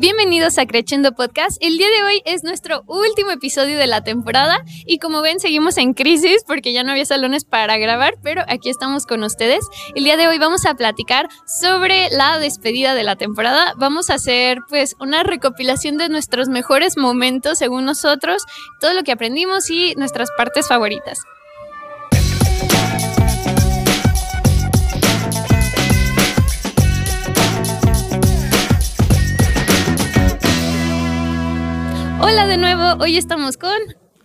Bienvenidos a Creciendo Podcast. El día de hoy es nuestro último episodio de la temporada y como ven seguimos en crisis porque ya no había salones para grabar, pero aquí estamos con ustedes. El día de hoy vamos a platicar sobre la despedida de la temporada. Vamos a hacer pues una recopilación de nuestros mejores momentos según nosotros, todo lo que aprendimos y nuestras partes favoritas. Hola de nuevo, hoy estamos con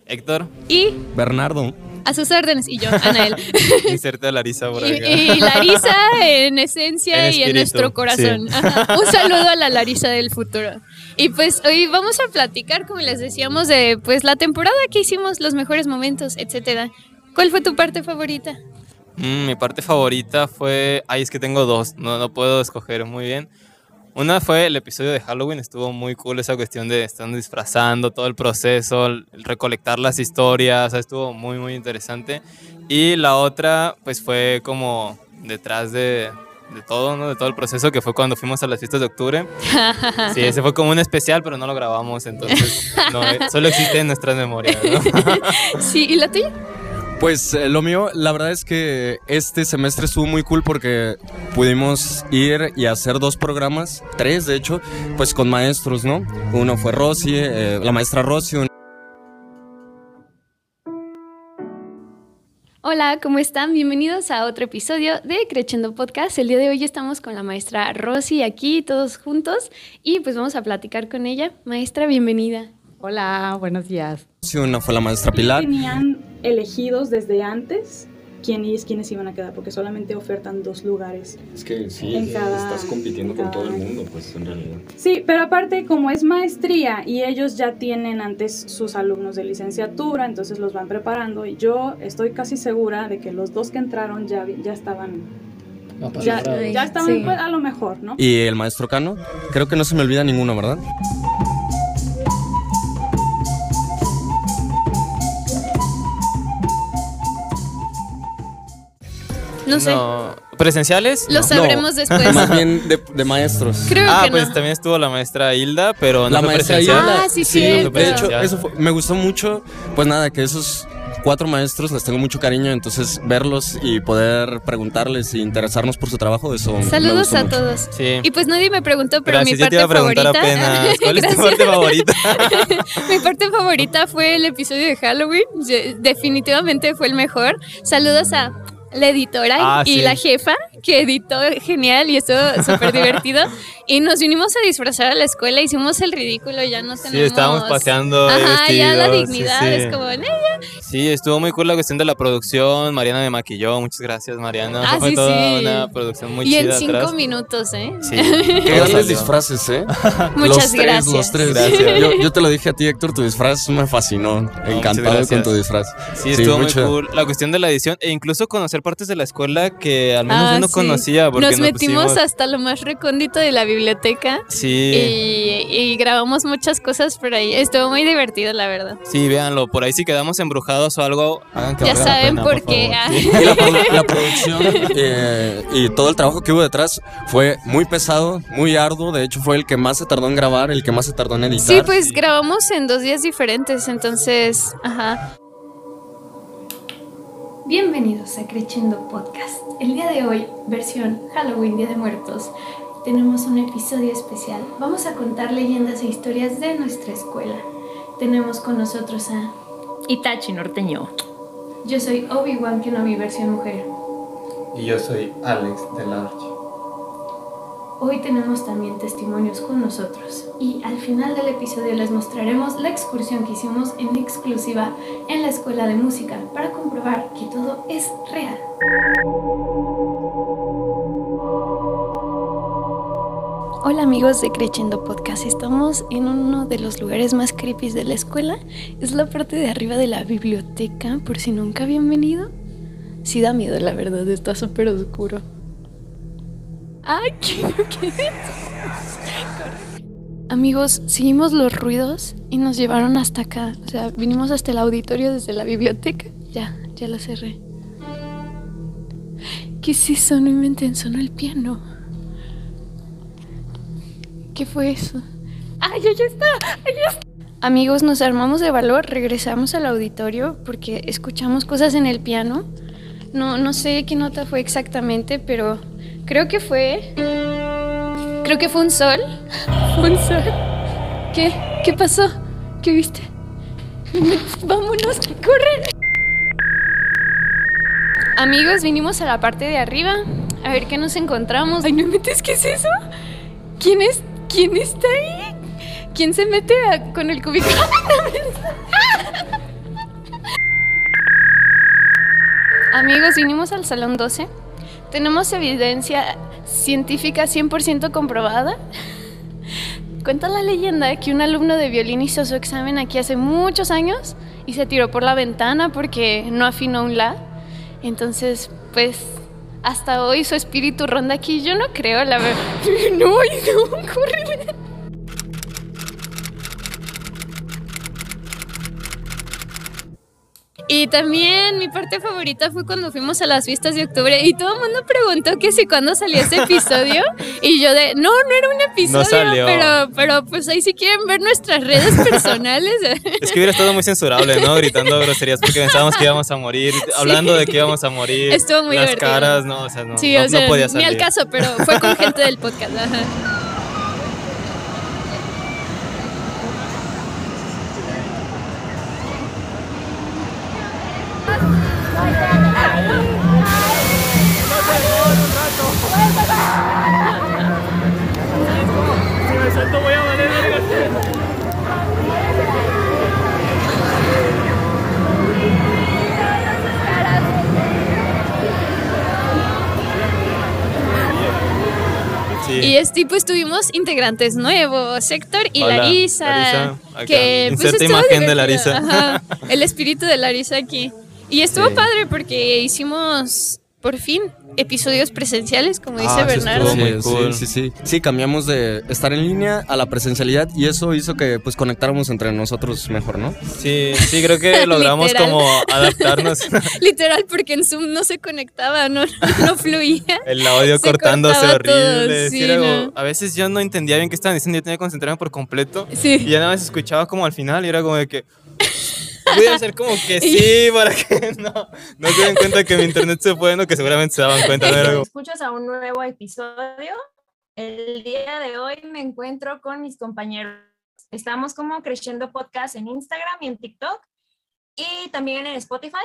Héctor y Bernardo. a sus órdenes y yo, Anael. Inserte a Larisa por Y, acá. y Larisa en esencia En y en nuestro corazón. Ajá. Un saludo a la Larisa del futuro. Y pues hoy vamos a platicar, como les decíamos, de pues la temporada que hicimos, los mejores momentos, etcétera. ¿Cuál fue tu parte favorita? Mm, mi parte favorita fue. Ay, es que tengo dos, no, no puedo escoger muy bien. Una fue el episodio de Halloween, estuvo muy cool esa cuestión de estar disfrazando, todo el proceso, el recolectar las historias, o sea, estuvo muy, muy interesante. Y la otra, pues fue como detrás de, de todo, ¿no? De todo el proceso, que fue cuando fuimos a las fiestas de octubre. Sí, ese fue como un especial, pero no lo grabamos, entonces no, eh, solo existe en nuestras memorias, ¿no? Sí, ¿y la tuya? Pues eh, lo mío, la verdad es que este semestre estuvo muy cool porque pudimos ir y hacer dos programas, tres de hecho, pues con maestros, ¿no? Uno fue Rosy, eh, la maestra Rosy, un- Hola, ¿cómo están? Bienvenidos a otro episodio de Creciendo Podcast. El día de hoy estamos con la maestra Rosy aquí, todos juntos, y pues vamos a platicar con ella. Maestra, bienvenida. Hola, buenos días. una fue la maestra Pilar. tenían elegidos desde antes quiénes, quiénes iban a quedar, porque solamente ofertan dos lugares. Es que sí, En cada- estás compitiendo en con todo el cada- mundo, pues en realidad. Sí, pero aparte, como es maestría y ellos ya tienen antes sus alumnos de licenciatura, entonces los van preparando. Y yo estoy casi segura de que los dos que entraron ya, ya estaban. Ya, ya estaban Sí. pues, a lo mejor, ¿no? Y el maestro Cano, creo que no se me olvida ninguno, ¿verdad? No sé, No, ¿Presenciales? lo No. sabremos después. Más bien de, de maestros. Creo Ah, que pues no. también estuvo la maestra Hilda, pero no la fue maestra presencial. Hilda. Ah, sí, cierto. De hecho, eso fue- me gustó mucho. Pues nada, que esos cuatro maestros les tengo mucho cariño, entonces verlos y poder preguntarles e interesarnos por su trabajo, eso me Saludos gustó a mucho. todos. Sí. Y pues nadie me preguntó, pero Gracias, mi parte te iba a preguntar favorita. apenas. ¿Cuál es tu Gracias. parte favorita? Mi parte favorita fue el episodio de Halloween. Definitivamente fue el mejor. Saludos a la editora Ah, y sí. la jefa que editó genial y estuvo súper divertido. Y nos vinimos a disfrazar a la escuela, hicimos el ridículo, ya no tenemos... Sí, estábamos paseando. Ajá, ya la vestidos, sí, dignidad sí. es como... "Eh". Sí, estuvo muy cool la cuestión de la producción. Mariana me maquilló. Muchas gracias, Mariana. Ah, fue sí, toda sí. una producción muy Y chida en cinco atrás. minutos, ¿eh? Sí. Qué grandes disfraces, ¿eh? Muchas los tres, gracias. Los tres. Gracias. Yo, yo te lo dije a ti, Héctor, tu disfraz me fascinó. Encantado gracias. con tu disfraz. Sí, estuvo muy chido. cool. La cuestión de la edición e incluso conocer partes de la escuela que al menos Ah, yo no sí. conocía. Porque Nos metimos pusimos- hasta lo más recóndito de la biblioteca Sí. y, y grabamos muchas cosas por ahí. Estuvo muy divertido, la verdad. Sí, véanlo. Por ahí si quedamos embrujados o algo, hagan que Ya valga la saben pena, por qué. favor. ah. Sí. Y la, la producción eh, y todo el trabajo que hubo detrás fue muy pesado, muy arduo. De hecho, fue el que más se tardó en grabar, el que más se tardó en editar. Sí, pues grabamos en dos días diferentes, entonces, ajá. Bienvenidos a Creciendo Podcast. El día de hoy, versión Halloween, Día de Muertos, tenemos un episodio especial. Vamos a contar leyendas e historias de nuestra escuela. Tenemos con nosotros a... Itachi norteño. Yo soy Obi-Wan Kenobi, versión mujer. Y yo soy Alex de la Arch. Hoy tenemos también testimonios con nosotros y al final del episodio les mostraremos la excursión que hicimos en exclusiva en la escuela de música para comprobar que todo es real. Hola amigos de Creciendo Podcast, estamos en uno de los lugares más creepy de la escuela. Es la parte de arriba de la biblioteca, por si nunca habían venido. Sí da miedo, la verdad, está súper oscuro. Ay, ¿qué? Amigos, seguimos los ruidos y nos llevaron hasta acá. O sea, vinimos hasta el auditorio desde la biblioteca. Ya, ya lo cerré. ¿Qué es eso? No inventen, sonó el piano. ¿Qué fue eso? ¡Ay, ya está! ¡Ay, ya está! Amigos, nos armamos de valor, regresamos al auditorio porque escuchamos cosas en el piano. No, no sé qué nota fue exactamente, pero creo que fue. Creo que fue un sol. Fue un sol. ¿Qué? ¿Qué pasó? ¿Qué viste? Vámonos, que corren. Amigos, vinimos a la parte de arriba a ver qué nos encontramos. Ay, no metes, ¿qué es eso? ¿Quién es? ¿Quién está ahí? ¿Quién se mete a- con el cubículo? Amigos, vinimos al salón 12. Tenemos evidencia científica 100% comprobada. Cuenta la leyenda que un alumno de violín hizo su examen aquí hace muchos años y se tiró por la ventana porque no afinó un la. Entonces, pues, hasta hoy su espíritu ronda aquí. Yo no creo, la verdad. No, no, corre. Y también mi parte favorita fue cuando fuimos a las fiestas de octubre y todo el mundo preguntó que si cuándo salía ese episodio y yo de, no, no era un episodio, salió. pero pero pues ahí si quieren ver nuestras redes personales. Es que hubiera estado muy censurable, ¿no? Gritando groserías porque pensábamos que íbamos a morir, hablando de que íbamos a morir. Estuvo muy Las divertido. caras, no, o sea, no, sí, no, o no podía ni salir. al caso, pero fue con gente del podcast. ajá. Y es tipo, estuvimos integrantes nuevos, Héctor y Hola, Larisa. Que pues, imagen de. Larisa. Ajá, el espíritu de Larisa aquí. Y estuvo Sí. padre porque hicimos por fin episodios presenciales, como dice Ah, Bernardo. Sí, cool. sí, sí, sí. Sí, cambiamos de estar en línea a la presencialidad y eso hizo que pues conectáramos entre nosotros mejor, ¿no? Sí, sí, creo que logramos como adaptarnos. Literal, porque en Zoom no se conectaba, no, no fluía. El audio Se cortándose cortaba todo, horrible. sí, no. A veces yo no entendía bien qué estaban diciendo, yo tenía que concentrarme por completo. Y Sí. ya nada más escuchaba como al final y era como de que. Voy a hacer como que sí para que no, no se den cuenta que mi internet se fue, no, que seguramente se daban cuenta. ¿no? Era como- escuchas a un nuevo episodio. El día de hoy me encuentro con mis compañeros. Estamos como Creciendo Podcast en Instagram y en TikTok y también en Spotify.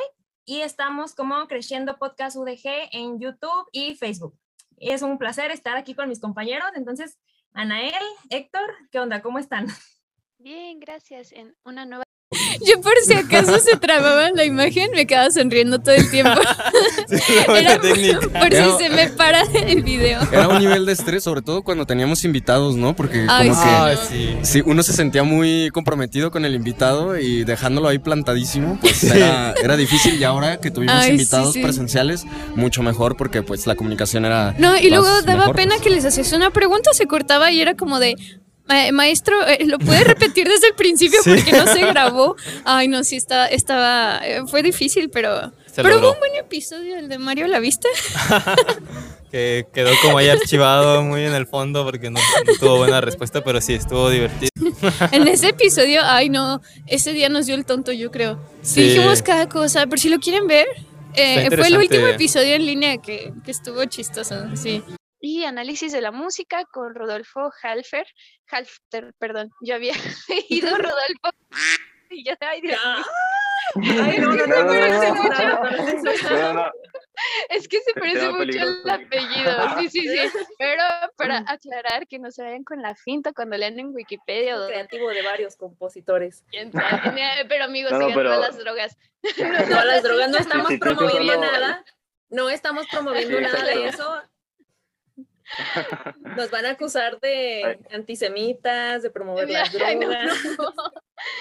Y estamos como Creciendo Podcast UDG en YouTube y Facebook. Es un placer estar aquí con mis compañeros. Entonces, Anael, Héctor, ¿qué onda? ¿Cómo están? Bien, gracias. En una nueva. Yo por si acaso se trababa la imagen, me quedaba sonriendo todo el tiempo. Sí, Era técnica. por si se me para el video. Era un nivel de estrés, sobre todo cuando teníamos invitados, ¿no? Porque Ay, como sí. que Ah, sí. Sí, uno se sentía muy comprometido con el invitado y dejándolo ahí plantadísimo, pues era, era difícil y ahora que tuvimos Ay, invitados sí. presenciales, mucho mejor porque pues la comunicación era... No, y luego daba mejor, pena pues. que les hacías una pregunta, se cortaba y era como de. "Ma- Maestro, eh, ¿lo puede repetir desde el principio Sí. porque no se grabó? Ay, no, sí, estaba, estaba, eh, fue difícil, pero, Se pero logró. hubo un buen episodio, el de Mario, ¿la viste? Que quedó como ahí archivado muy en el fondo porque no, no tuvo buena respuesta, pero sí, estuvo divertido. En ese episodio, ay no, ese día nos dio el tonto, yo creo. Sí. Dijimos cada cosa, pero si lo quieren ver, eh, fue el último episodio en línea que, que estuvo chistoso, sí. Y análisis de la música con Rodolfo Halfer. Halfter, perdón, yo había leído Rodolfo. Y yo, ay, Dios mío. Ay, no, no, No, no, me parece no, mucho. No, no, Es que se parece mucho el apellido, sí, sí, sí. Pero para aclarar que no se vayan con la finta cuando lean en Wikipedia o creativo de varios compositores. Pero amigos, No, no, sigan pero- todas las drogas. No, las drogas no estamos promoviendo nada. No estamos promoviendo Sí, nada de eso. Nos van a acusar de antisemitas, de promover las Ay, no, drogas. no.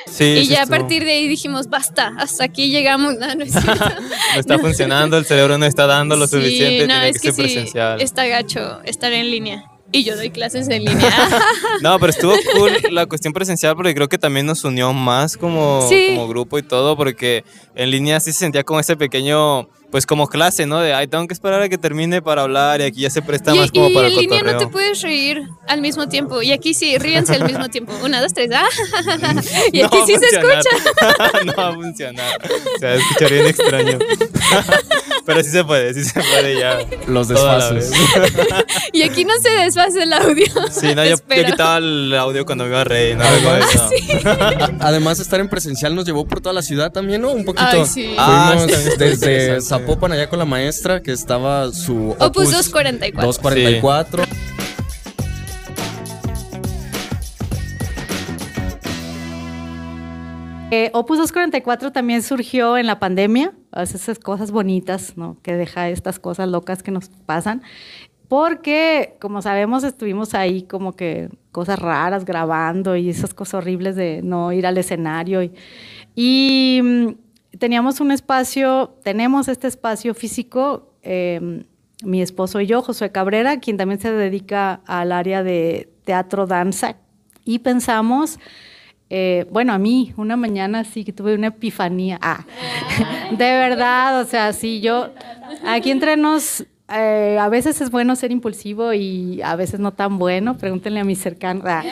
Sí, Y sí ya a partir de ahí dijimos, basta, hasta aquí llegamos. No, no es cierto. No está funcionando, el cerebro no está dando lo Sí, suficiente, no, tiene es que, que ser sí, presencial. está gacho estar en línea. Y yo doy clases en línea. No, pero estuvo cool la cuestión presencial porque creo que también nos unió más como, Sí. como grupo y todo, porque en línea sí se sentía como ese pequeño pues como clase, ¿no? De, ay, tengo que esperar a que termine para hablar y aquí ya se presta Y, más como y para el en línea no te puedes reír al mismo tiempo. Y aquí sí, ríense al mismo tiempo. Una, dos, tres. ¡Ah! Y No aquí sí se escucha. no va a funcionar. Se va a escuchar bien extraño. Pero sí se puede, sí se puede ya. Los desfases. Y aquí no se desfase el audio. Sí, no, yo, yo quitaba el audio cuando me iba a reír. No, Además, no, no. Además, estar en presencial nos llevó por toda la ciudad también, ¿no? Un poquito. Ay, sí. Ah, Fuimos está desde. Zapopan allá con la maestra, que estaba su Opus 244. 244. Eh, Opus 244 también surgió en la pandemia, a veces esas cosas bonitas, ¿no? Que deja estas cosas locas que nos pasan. Porque, como sabemos, estuvimos ahí como que cosas raras grabando y esas cosas horribles de no ir al escenario. Y, y, mm, teníamos un espacio, tenemos este espacio físico, eh, mi esposo y yo, Josué Cabrera, quien también se dedica al área de teatro, danza. Y pensamos eh, bueno, a mí, una mañana sí que tuve una epifanía. Ah, de verdad, o sea, sí, yo, aquí entre nos, eh, a veces es bueno ser impulsivo y a veces no tan bueno, pregúntenle a mis cercanos. Ah.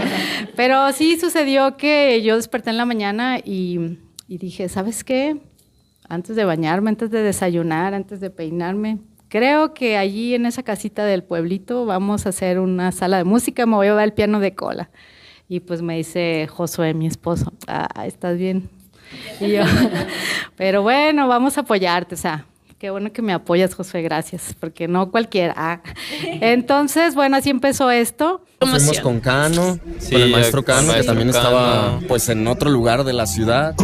Pero sí sucedió que yo desperté en la mañana y, y dije, ¿sabes qué? Antes de bañarme, antes de desayunar, antes de peinarme, creo que allí en esa casita del pueblito vamos a hacer una sala de música, me voy a llevar el piano de cola. Y pues me dice Josué, mi esposo, ah, ¿estás bien? Y yo, pero bueno, vamos a apoyarte, o sea, qué bueno que me apoyas, Josué, gracias, porque no cualquiera. Ah. Entonces, bueno, así empezó esto. Fuimos con Cano, Sí, con el maestro el Cano, que también Cano. estaba pues en otro lugar de la ciudad.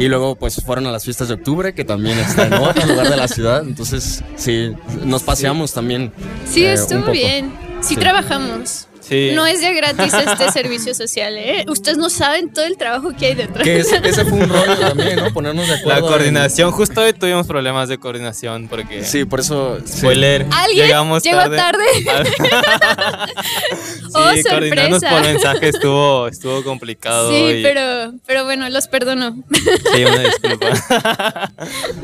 Y luego pues fueron a las fiestas de octubre, que también está en otro lugar de la ciudad. Entonces, sí, nos paseamos también. Sí, eh, estuvo bien. Sí, Sí. trabajamos. Sí. No es de gratis este servicio social, ¿eh? Ustedes no saben todo el trabajo que hay detrás. Que ese, ese fue un rollo también, ¿no? Ponernos de acuerdo. La en- coordinación, justo hoy tuvimos problemas de coordinación porque. Sí, por eso. sí. Spoiler. ¿Alguien llegamos llegó tarde? sí, Oh, coordinarnos sorpresa. por mensaje estuvo, estuvo complicado. Sí, y- pero, pero bueno, los perdono. Sí, una disculpa.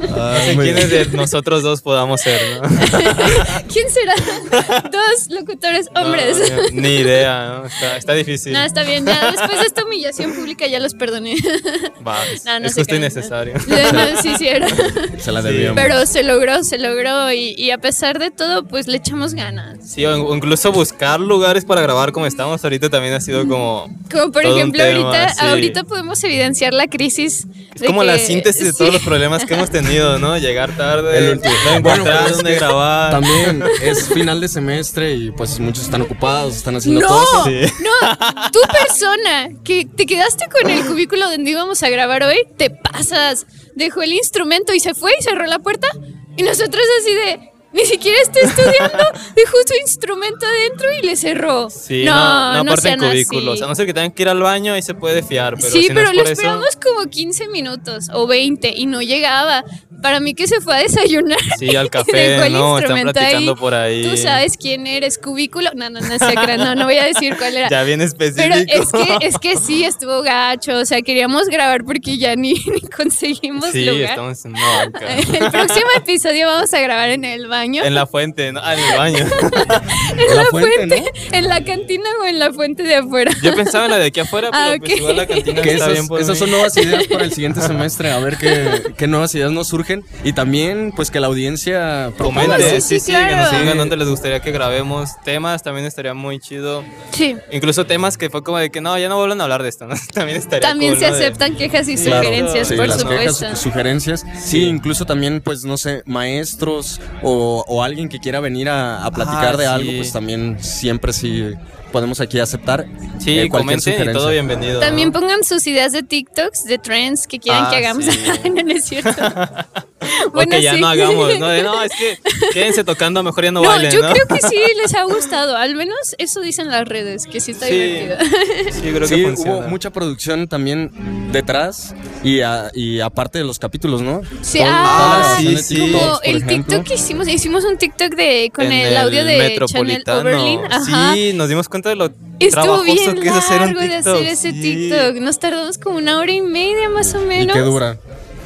no sé muy quiénes de nosotros dos podamos ser, ¿no? ¿Quién será? Dos locutores hombres. No, ni idea, ¿no? Está, está difícil. No, está bien, ya después de esta humillación pública ya los perdoné. Va, es, No, no es justo innecesario. No, sí, sí era. Se la Sí. Pero se logró, se logró y, y a pesar de todo, pues le echamos ganas. Sí, o incluso buscar lugares para grabar como estamos ahorita también ha sido como... Como por Todo un ejemplo, tema, ahorita, sí. ahorita podemos evidenciar la crisis. Es de como la que- síntesis de sí. todos los problemas que hemos tenido, ¿no? Llegar tarde, El último. no Bueno, encontrar pues es dónde grabar. También es final de semestre y pues muchos están ocupados, están haciendo No, cosas. No, tú persona que te quedaste con el cubículo donde íbamos a grabar hoy, te pasas. Dejó el instrumento y se fue y cerró la puerta. Y nosotros así de, ni siquiera está estudiando, dejó su instrumento adentro y le cerró. Sí, no, no, aparte sean en cubículos. así. A no ser que tengan que ir al baño, ahí se puede fiar. Pero sí, si no pero es lo eso- esperamos como 15 minutos o 20 y no llegaba. Para mí que se fue a desayunar. Sí, al café, dejó el ¿no? Están platicando ahí. por ahí. Tú sabes quién eres, cubículo. No, no, no, no, no voy a decir cuál era. Ya bien específico. Pero es que, es que sí, estuvo gacho. O sea, queríamos grabar porque ya ni, ni conseguimos Sí, lugar. estamos en banca. El próximo episodio vamos a grabar en el baño. En la fuente, ¿no? Ah, en el baño. En la fuente, ¿no? En la cantina o en la fuente de afuera. Yo pensaba en la de aquí afuera, pero Ah, pues ok. igual la cantina Que está esas, bien por esas mí. son nuevas ideas para el siguiente semestre, a ver qué, qué nuevas ideas nos surgen. Y también, pues que la audiencia Comente, ¿no? sí, Sí, sí, que nos claro. digan dónde les gustaría que grabemos temas, también estaría muy chido. Sí. Incluso temas que fue como de que no, ya no vuelvan a hablar de esto, ¿no? También estaría También cool, se ¿no? De- aceptan quejas y Claro. sugerencias, Sí, por las supuesto. quejas, sugerencias. Sí, incluso también, pues, no sé, maestros o, o alguien que quiera venir a, a platicar Ah, de sí. algo, pues también siempre sí podemos aquí aceptar. Sí, eh, cualquier comenten y sugerencia. todo bienvenido. También ¿no? pongan sus ideas de TikToks, de trends que quieran Ah, que hagamos. sí. no, no es cierto. Bueno, que ya sí. no hagamos, ¿no? De, no, es que quédense tocando, mejor ya no, No, bailen, yo ¿no? creo que sí les ha gustado. Al menos eso dicen las redes, que sí está Sí. divertido. Sí, creo Sí, que hubo funciona. mucha producción también detrás y, a- y aparte de los capítulos, ¿no? Sí, ah, sí, TikToks, Como por el ejemplo. TikTok que hicimos, hicimos un TikTok de con En el, audio de Channel Metropolitano. Oberlin. Ajá. Sí, nos dimos cuenta de lo Estuvo trabajoso bien que es hacer un largo de TikTok. hacer ese sí. TikTok. Nos tardamos como una hora y media más o ¿Y menos. qué dura?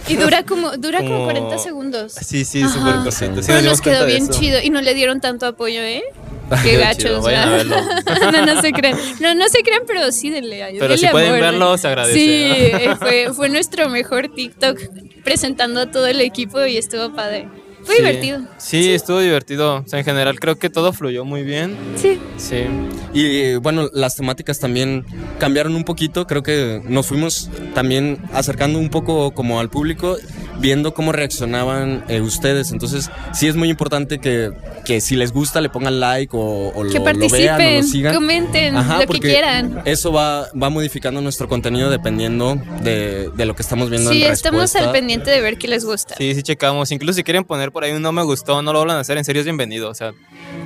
Y dura como, dura como, Como- 40 segundos. Sí, sí, súper cosita. Sí, Pero nos quedó bien chido y no le dieron tanto apoyo, ¿eh? Qué gachos, no, no se crean. No, no se crean, pero sí denle Pero denle si pueden verlo, se agradece. Sí, ¿no? eh, fue, fue nuestro mejor TikTok presentando a todo el equipo y estuvo padre. Fue Sí. divertido. Sí, estuvo divertido. O sea, en general creo que todo fluyó muy bien. Sí. Sí. Y bueno, las temáticas también cambiaron un poquito. Creo que nos fuimos también acercando un poco como al público, viendo cómo reaccionaban eh, ustedes. Entonces, sí es muy importante que, que si les gusta le pongan like o, o Que lo, lo participen, vean o lo sigan. comenten Ajá, lo que quieran. Eso va, va modificando nuestro contenido dependiendo de, de lo que estamos viendo Sí, en estamos al pendiente de ver qué les gusta. Sí, sí checamos. Incluso si quieren poner por ahí un no me gustó, no lo vuelvan a hacer, en serio es bienvenido. O sea,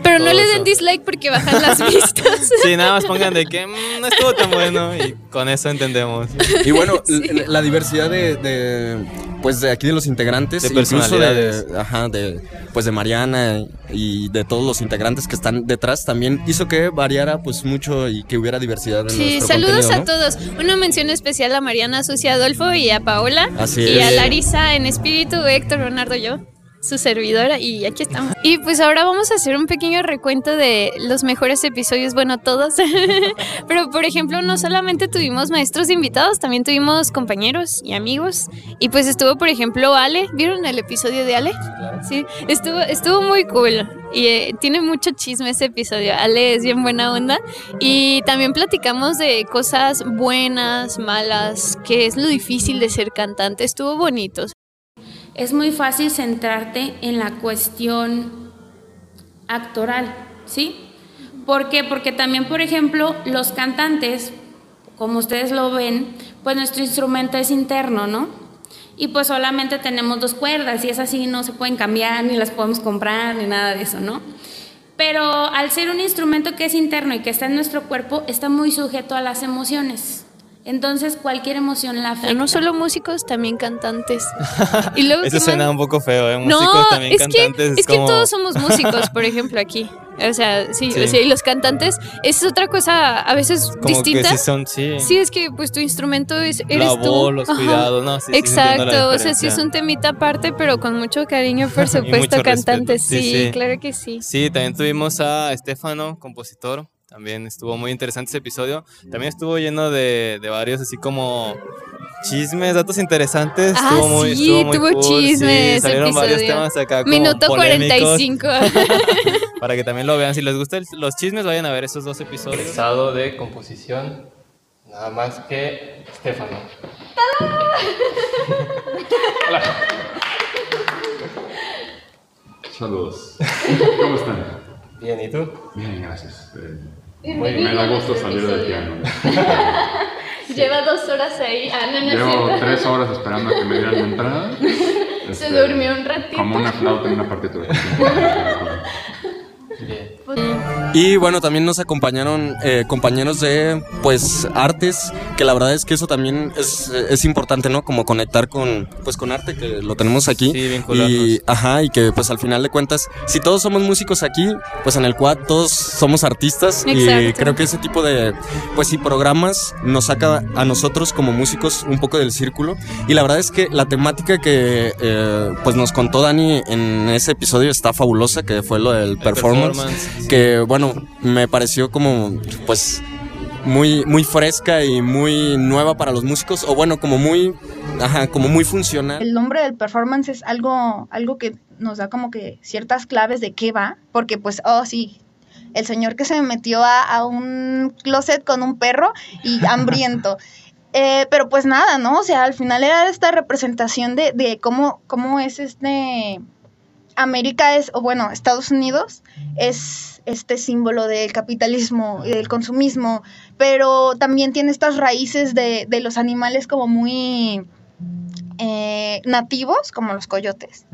Pero no le den eso. dislike porque bajan las vistas. sí, nada más pongan de que "Mm, no estuvo tan bueno y con eso entendemos. Y bueno, la diversidad de, de, pues de aquí de los integrantes, De incluso de, ajá, de pues de Mariana y de todos los integrantes que están detrás también hizo que variara pues mucho y que hubiera diversidad en Sí, saludos a todos. Una mención especial a Mariana Sucia Adolfo y a Paola. Así y a. Larisa en espíritu, Héctor Leonardo, yo, su servidora, y aquí estamos. Y pues ahora vamos a hacer un pequeño recuento de los mejores episodios, bueno, todos. Pero por ejemplo, no solamente tuvimos maestros invitados, también tuvimos compañeros y amigos. Y pues estuvo, por ejemplo, Ale. ¿Vieron el episodio de Ale? Sí, estuvo, estuvo muy cool. Y eh, tiene mucho chisme ese episodio. Ale es bien buena onda. Y también platicamos de cosas buenas, malas, que es lo difícil de ser cantante. Estuvo bonito. Es muy fácil centrarte en la cuestión actoral, ¿sí? ¿Por qué? Porque también, por ejemplo, los cantantes, como ustedes lo ven, pues nuestro instrumento es interno, ¿no? Y pues solamente tenemos dos cuerdas y es así, no se pueden cambiar, ni las podemos comprar, ni nada de eso, ¿no? Pero al ser un instrumento que es interno y que está en nuestro cuerpo, está muy sujeto a las emociones. Entonces, cualquier emoción la afecta. Pero no solo músicos, también cantantes. Y luego, Eso ¿qué suena más? un poco feo, ¿eh? No, Músicos también es cantantes. que, es que como... todos somos músicos, por ejemplo, aquí. O sea, sí, Sí. o sea, y los cantantes es otra cosa a veces como distinta. que sí son, sí. Sí, es que pues tu instrumento es, eres la tú. voz, los Ajá. cuidados, no, sí, sí, sí, Exacto, o sea, sí es un temita aparte, pero con mucho cariño, por supuesto, cantantes. respeto. Sí, Sí, sí. claro que sí. Sí, también tuvimos a Estefano, compositor. También estuvo muy interesante ese episodio. También estuvo lleno de, de varios así como chismes, datos interesantes. Ah, estuvo muy, sí, estuvo muy tuvo cool, sí, chisme ese salieron varios temas acá como Minuto polémicos, 45. Para que también lo vean. Si les gustan los chismes, vayan a ver esos dos episodios. Egresado de composición, nada más que Estefano. Saludos. ¿Cómo están? Bien, ¿y tú? Bien, gracias. Eh, Bienvenido me da gusto salir del piano. Lleva dos horas ahí. Ah, no, no Llevo tres horas esperando a que me dieran la entrada. Se Este, durmió un ratito. Como una flauta en una partitura. Y bueno, también nos acompañaron eh, compañeros de pues artes, que la verdad es que eso también es, es importante, ¿no? Como conectar con pues con arte, que lo tenemos aquí. Sí, vincularnos. y ajá, y que pues al final de cuentas, si todos somos músicos aquí, pues en el quad todos somos artistas. Y Exacto. creo que ese tipo de pues sí programas nos saca a nosotros como músicos un poco del círculo. Y la verdad es que la temática que eh, pues nos contó Dani en ese episodio está fabulosa, que fue lo del performance performance, que bueno, me pareció como pues muy muy fresca y muy nueva para los músicos o bueno, como muy ajá, como muy funcional. El nombre del performance es algo, algo que nos da como que ciertas claves de qué va, porque pues, oh sí, el señor que se metió a, a un closet con un perro y hambriento. Eh, pero pues nada, ¿no? O sea, al final era esta representación de, de cómo, cómo es este... América es, o bueno, Estados Unidos es este símbolo del capitalismo y del consumismo, pero también tiene estas raíces de, de los animales como muy eh, nativos, como los coyotes.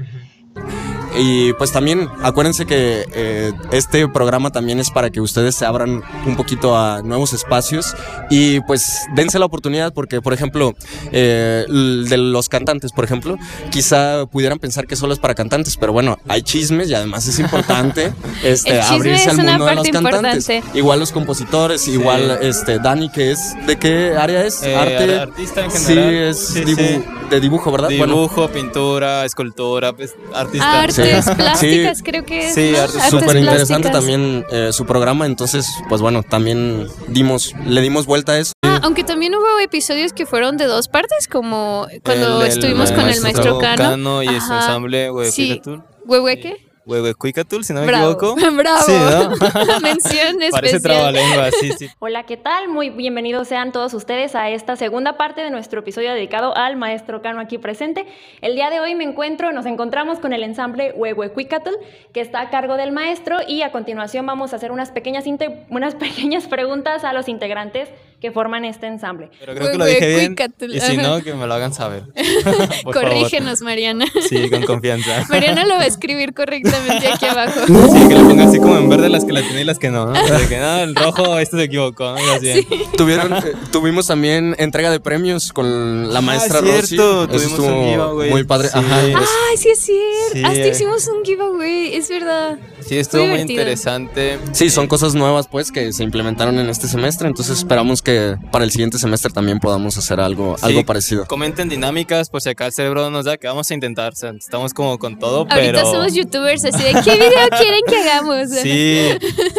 Y pues también acuérdense que eh, este programa también es para que ustedes se abran un poquito a nuevos espacios y pues dense la oportunidad porque por ejemplo eh, de los cantantes por ejemplo quizá pudieran pensar que solo es para cantantes pero bueno hay chismes y además es importante este, El abrirse es al mundo de los cantantes importante. igual los compositores igual este Dani que es de qué área es Eh, arte artista en sí general. es Sí, dibu- sí. De dibujo verdad Bueno, Dibujo, pintura, escultura, pues, artista. Artes Sí. plásticas, Sí. creo que es. Sí, ¿no? artes Súper interesante también eh, su programa, entonces, pues bueno, también dimos, le dimos vuelta a eso. Ah, aunque también hubo episodios que fueron de dos partes, como cuando El- el estuvimos con el maestro Cano. y su Ajá. ensamble Sí. Huehuecatul. ¿Huehueque? Huehuecuicatul, si no me Bravo. equivoco. Bravo. Sí, ¿no? Mención Parece especial. trabalengua, sí, sí. Hola, ¿qué tal? Muy bienvenidos sean todos ustedes a esta segunda parte de nuestro episodio dedicado al maestro Cano aquí presente. El día de hoy me encuentro, nos encontramos con el ensamble Huehuecuicatl, que está a cargo del maestro, y a continuación vamos a hacer unas pequeñas, unas pequeñas preguntas a los integrantes que forman este ensamble. Pero creo que lo dije bien. Y si no, que me lo hagan saber. Corrígenos, Mariana. Sí, con confianza. Mariana lo va a escribir correctamente aquí abajo. Sí, que le ponga así como en verde las que la tiene y las que no. ¿no? De que no, el rojo, este se equivocó. ¿no? Y así. Tuvieron, eh, tuvimos también entrega de premios con la maestra Ah, cierto, Rosy. Eso tuvimos un estuvo giveaway. muy padre. Sí. Ajá, pues, Ay, sí es cierto. Sí, Hasta eh. hicimos un giveaway, es verdad. Sí, estuvo muy interesante. Sí, son cosas nuevas pues que se implementaron en este semestre, entonces esperamos que para el siguiente semestre también podamos hacer algo, Sí, algo parecido. Comenten dinámicas, por si acá el cerebro no nos da, que vamos a intentar. O sea, estamos como con todo, Ahorita pero. somos youtubers, así de ¿qué video quieren que hagamos? Sí,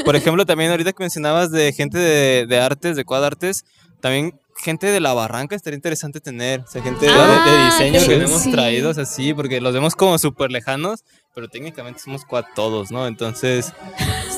por ejemplo, también ahorita que mencionabas de gente de, de artes, de cuad artes, también gente de la barranca estaría interesante tener, o sea, gente de, Ah, de diseño que creo no que hemos sí. traído, o sea, sí, porque los vemos como súper lejanos, pero técnicamente somos quad todos, ¿no? Entonces,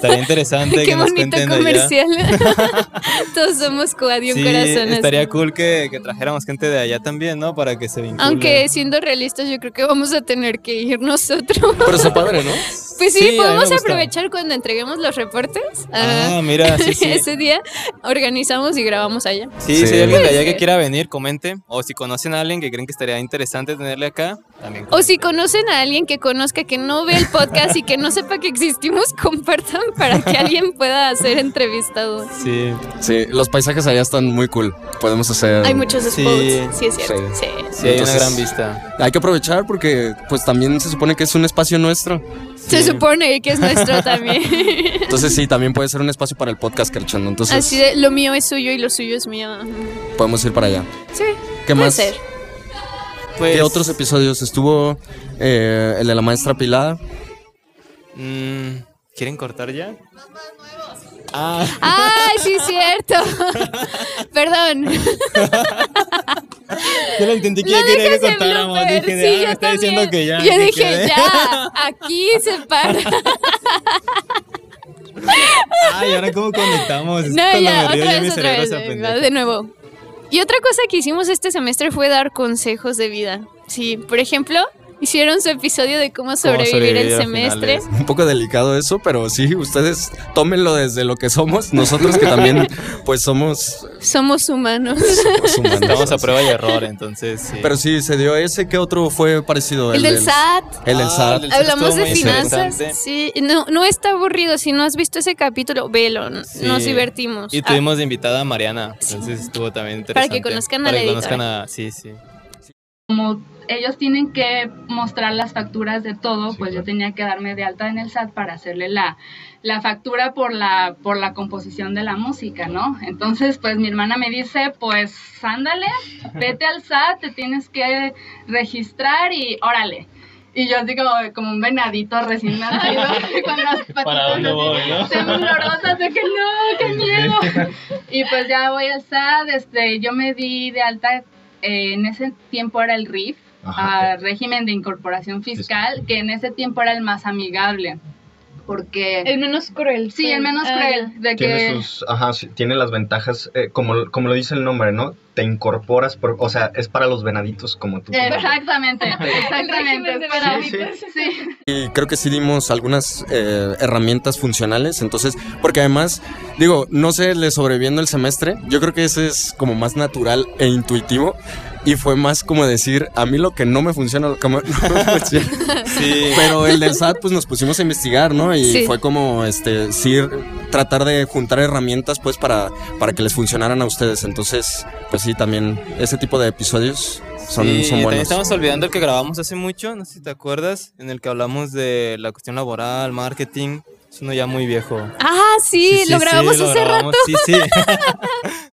estaría interesante que Qué nos bonito cuenten de allá. comercial. Todos somos quad y un Sí, corazón. así. estaría cool que, que trajéramos gente de allá también, ¿no? Para que se vinculen. Aunque siendo realistas, yo creo que vamos a tener que ir nosotros. Pero está padre, ¿no? Pues sí, podemos aprovechar cuando entreguemos los reportes. Ah, mira, sí, sí. Ese día organizamos y grabamos allá. Sí, Sí. si hay alguien de allá que quiera venir, comente. O si conocen a alguien que creen que estaría interesante tenerle acá, también. O si conocen a alguien que conozca que no ve el podcast y que no sepa que existimos, compartan para que alguien pueda ser entrevistado. Sí. Sí, los paisajes allá están muy cool. Podemos hacer Hay muchos spots, Sí, sí, es cierto. sí. Sí. Sí, hay una gran vista. Hay que aprovechar porque pues también se supone que es un espacio nuestro. Se supone que es nuestro también. Entonces sí, también puede ser un espacio para el podcast Kerchando. Entonces Así de lo mío es suyo y lo suyo es mío. podemos ir para allá. Sí. ¿Qué puede más? ser. Pues, ¿Qué otros episodios? Estuvo eh, el de la maestra Pilada. mm, ¿Quieren cortar ya? Ah, Ay, sí es cierto. Perdón. yo lo entendí que No ya quería que cortáramos. blooper. Dije, de, Sí, ah, yo me está diciendo que ya. Yo que dije, quede. ya, aquí se para. Ay, ahora cómo conectamos. No, cuando ya, me río, otra ya vez, otra vez. apendeja. de nuevo. Y otra cosa que hicimos este semestre fue dar consejos de vida. Sí, por ejemplo, hicieron su episodio de cómo sobrevivir, sobrevivir el semestre. finales. Un poco delicado eso, pero sí, ustedes tómenlo desde lo que somos. Nosotros que también pues somos, Somos humanos. somos humanos. Estamos a prueba y error, entonces sí. Pero sí, se dio ese. ¿Qué otro fue parecido? El del SAT. El del Ah, SAT. el del SAT Hablamos de finanzas. Sí, no, no está aburrido. Si no has visto ese capítulo, velo. Sí. Nos divertimos. Y Ah, tuvimos de invitada a Mariana, entonces estuvo también Para interesante. que conozcan a Para la que conozcan a... Sí, sí. como ellos tienen que mostrar las facturas de todo, pues yo tenía que darme de alta en el SAT para hacerle la, la factura por la, por la composición de la música, ¿no? Entonces, pues mi hermana me dice, pues ándale, vete al SAT, te tienes que registrar y órale. Y yo así como, como un venadito recién nacido, con las patitas ¿Para dónde así, voy, no? temblorosas de que no, qué miedo. Y pues ya voy al SAT, este, yo me di de alta, eh, en ese tiempo era el RIF, Ajá. ah, régimen de incorporación fiscal, que en ese tiempo era el más amigable. Porque... El menos cruel. Sí, el menos Ah, cruel. De Tiene que... sus, ajá, sí, tiene las ventajas, eh, como, como lo dice el nombre, ¿no? Te incorporas, por- o sea, es para los venaditos como tú. Exactamente, exactamente. es para- venaditos. sí. Y creo que sí dimos algunas eh, herramientas funcionales. Entonces, porque además, digo, no sé, le sobreviviendo el semestre. Yo creo que ese es como más natural e intuitivo. Y fue más como decir, a mí lo que no me funciona, lo que me- no me funciona. Sí. Pero el del SAT, pues nos pusimos a investigar, ¿no? Y Sí. fue como, este, sí, tratar de juntar herramientas, pues, para, para que les funcionaran a ustedes. Entonces, pues sí, también ese tipo de episodios son, Sí, son también buenos. estamos olvidando el que grabamos hace mucho, no sé si te acuerdas, en el que hablamos de la cuestión laboral, marketing. Es uno ya muy viejo. Ah, sí, lo grabamos lo hace grabamos, rato. Sí, sí.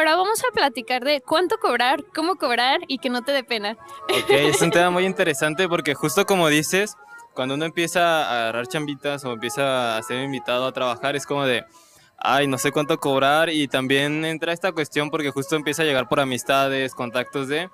Ahora vamos a platicar de cuánto cobrar, cómo cobrar y que no te dé pena. Ok, es un tema muy interesante porque justo como dices, cuando uno empieza a agarrar chambitas o empieza a ser invitado a trabajar, es como de, ay, no sé cuánto cobrar y también entra esta cuestión porque justo empieza a llegar por amistades, contactos de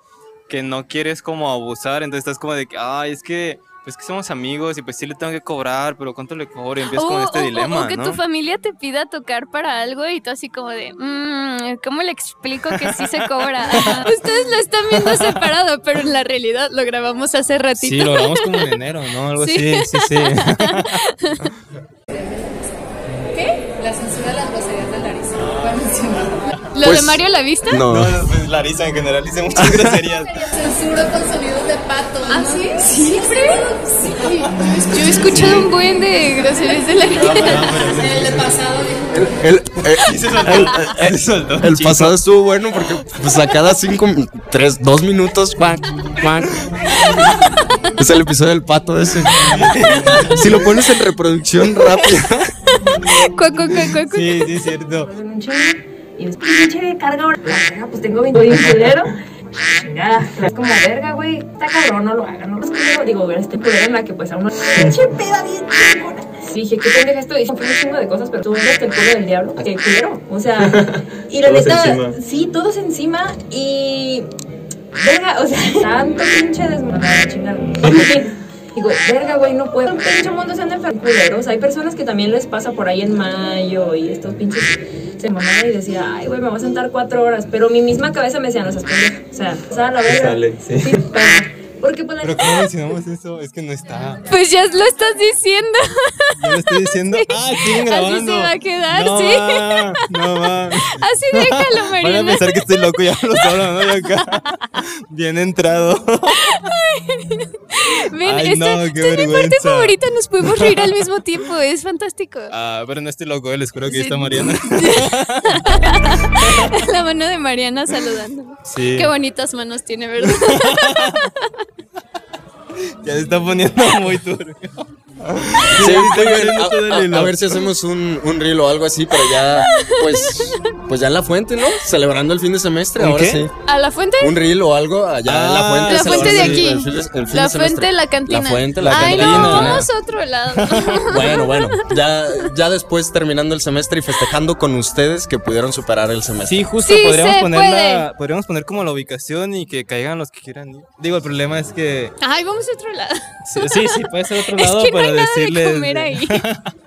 que no quieres como abusar, entonces estás como de que, ay, es que, pues que somos amigos y pues sí le tengo que cobrar, pero ¿cuánto le cobro? Y empiezas con este o- o- dilema, o que ¿no? tu familia te pida tocar para algo y tú así como de, "Mm, ¿cómo le explico que sí se cobra? Ustedes lo están viendo separado, pero en la realidad lo grabamos hace ratito. Sí, lo grabamos como en enero, ¿no? Algo Sí. así, sí, sí. ¿Qué? La censura de las groserías de. No. ¿Lo Pues, de Mario la viste? No. No, pues Larisa en general dice muchas groserías. Censuro con sonidos de pato. ¿Ah, sí? ¿Siempre? Sí. Yo he escuchado un buen de groserías de la En el de pasado. El, eh, el- el pasado estuvo bueno porque pues a cada cinco, tres, dos minutos, cuac, cuac. Es el episodio del pato ese. Si lo pones en reproducción rápida. Sí, sí, es cierto. Y después, pinche carga ahora. La verga, pues tengo 20 bien culero. Chingada, es como verga, güey. Está cabrón, no lo hagan, no lo culero. Digo, ver este culero en la que pues a uno. Pinche peda bien chingona. Sí, dije, ¿qué pendeja esto? Dije, fue un chingo de cosas, pero tú eres el culo del diablo. Qué culero. O sea, y la Todos neta, sí, todos encima y. Verga, o sea, tanto pinche desmadre, chingada. Digo, verga, güey, no puedo. Un pinche mundo se anda culeros. Hay personas que también les pasa por ahí en mayo y estos pinches se mamaba y decía, ay, güey, me voy a sentar cuatro horas. Pero mi misma cabeza me decía, no seas pendeja. O sea, sal la verga. Sale, sí. Sí, pero- porque pues la Pero ¿cómo mencionamos eso? Es que no está. Pues ya lo estás diciendo. Yo lo estoy diciendo. Ah, siguen grabando. Así se va a quedar, no, sí. Va, no va. Así déjalo, Van a pensar que estoy loco y hablo solo, ¿no? Acá. Bien entrado. Ven, Ay, esta, no, qué esta es mi parte favorita. Nos podemos reír al mismo tiempo. Es fantástico. Ah, pero no estoy loco, eh, les juro que ahí Sí. está Mariana. La mano de Mariana saludándolo. Sí. Qué bonitas manos tiene, ¿verdad? Ya se está poniendo muy turbio. Sí, A, a- hilo. a ver si hacemos un, un reel o algo así, pero ya, pues, pues ya en la fuente, ¿no? Celebrando el fin de semestre, ¿Un ahora qué? sí. ¿A la fuente? Un reel o algo allá en la Ah, fuente. La fuente de aquí. el el fin La fuente de la cantina. La fuente, la Ay, cantina. no, vamos a otro lado. Bueno, bueno, ya, ya después terminando el semestre y festejando con ustedes que pudieron superar el semestre. Sí, justo Sí podríamos se poner puede. la, podríamos poner como la ubicación y que caigan los que quieran ir. Digo, el problema es que Ay, vamos a otro lado. sí, sí, sí, puede ser otro Es lado, que no pero hay nada de decirles comer ahí.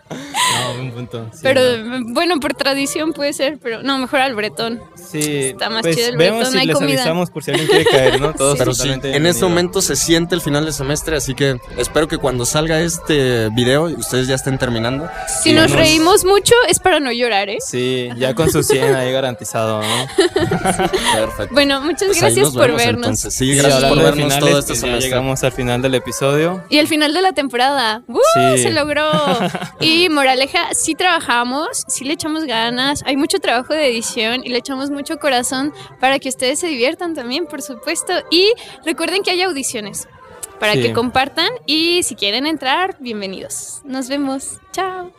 No, buen punto. sí, pero no. bueno, por tradición puede ser, pero no, mejor al bretón. Sí, Está más pues, chido el vemos bretón, si hay les comida. avisamos por si alguien quiere caer, ¿no? Todos Pero sí, en este momento se siente el final del semestre, así que espero que cuando salga este video ustedes ya estén terminando. Si Sí, nos nos- reímos mucho es para no llorar, ¿eh? Sí, ya con su 100 ahí garantizado, ¿no? Perfecto. Bueno, muchas Pues gracias por vemos, vernos. entonces. Sí, gracias por de vernos finales, todo este pues ya semestre. llegamos al final del episodio. Y el final de la temporada. ¡Uh! Sí. Se logró. Y moraleja, sí trabajamos, sí le echamos ganas. Hay mucho trabajo de edición y le echamos mucho corazón para que ustedes se diviertan también, por supuesto. Y recuerden que hay audiciones para Sí. que compartan y si quieren entrar, bienvenidos. Nos vemos. Chao.